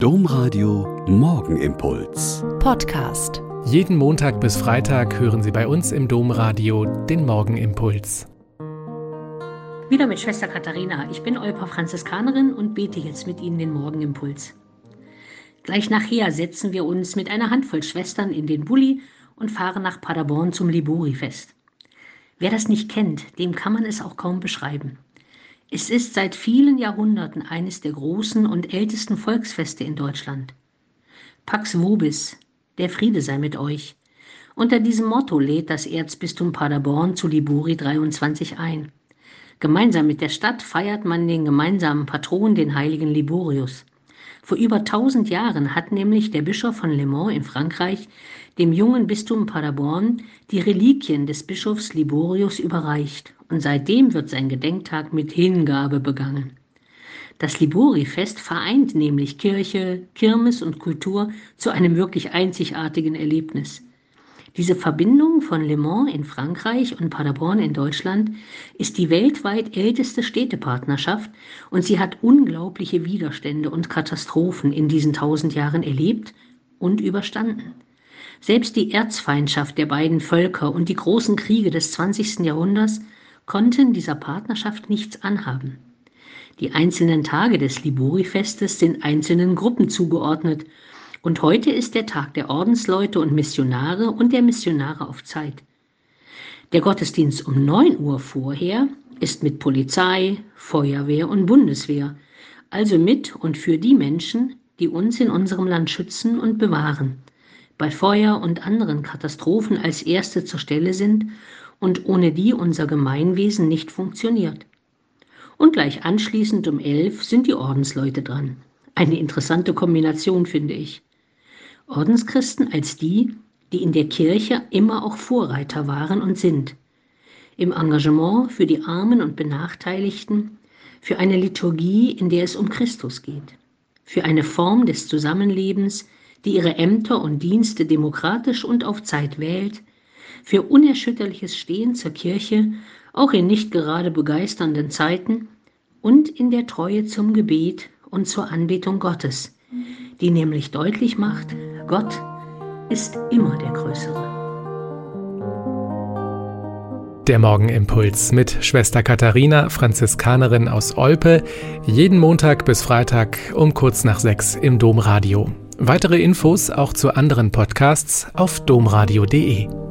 Domradio Morgenimpuls. Podcast. Jeden Montag bis Freitag hören Sie bei uns im Domradio den Morgenimpuls. Wieder mit Schwester Katharina. Ich bin Olpa Franziskanerin und bete jetzt mit Ihnen den Morgenimpuls. Gleich nachher setzen wir uns mit einer Handvoll Schwestern in den Bulli und fahren nach Paderborn zum Libori-Fest. Wer das nicht kennt, dem kann man es auch kaum beschreiben. Es ist seit vielen Jahrhunderten eines der großen und ältesten Volksfeste in Deutschland. Pax Vobis, der Friede sei mit euch. Unter diesem Motto lädt das Erzbistum Paderborn zu Liburi 23 ein. Gemeinsam mit der Stadt feiert man den gemeinsamen Patron, den heiligen Liborius. Vor über tausend Jahren hat nämlich der Bischof von Le Mans in Frankreich dem jungen Bistum Paderborn die Reliquien des Bischofs Liborius überreicht und seitdem wird sein Gedenktag mit Hingabe begangen. Das Libori-Fest vereint nämlich Kirche, Kirmes und Kultur zu einem wirklich einzigartigen Erlebnis. Diese Verbindung von Le Mans in Frankreich und Paderborn in Deutschland ist die weltweit älteste Städtepartnerschaft und sie hat unglaubliche Widerstände und Katastrophen in diesen tausend Jahren erlebt und überstanden. Selbst die Erzfeindschaft der beiden Völker und die großen Kriege des 20. Jahrhunderts konnten dieser Partnerschaft nichts anhaben. Die einzelnen Tage des Libori-Festes sind einzelnen Gruppen zugeordnet und heute ist der Tag der Ordensleute und Missionare und der Missionare auf Zeit. Der Gottesdienst um 9 Uhr vorher ist mit Polizei, Feuerwehr und Bundeswehr, also mit und für die Menschen, die uns in unserem Land schützen und bewahren, bei Feuer und anderen Katastrophen als Erste zur Stelle sind und ohne die unser Gemeinwesen nicht funktioniert. Und gleich anschließend um elf sind die Ordensleute dran. Eine interessante Kombination, finde ich. Ordenschristen als die, die in der Kirche immer auch Vorreiter waren und sind. Im Engagement für die Armen und Benachteiligten, für eine Liturgie, in der es um Christus geht, für eine Form des Zusammenlebens, die ihre Ämter und Dienste demokratisch und auf Zeit wählt, für unerschütterliches Stehen zur Kirche, auch in nicht gerade begeisternden Zeiten, und in der Treue zum Gebet und zur Anbetung Gottes, die nämlich deutlich macht, Gott ist immer der Größere. Der Morgenimpuls mit Schwester Katharina, Franziskanerin aus Olpe, jeden Montag bis Freitag um kurz nach sechs im Domradio. Weitere Infos auch zu anderen Podcasts auf domradio.de.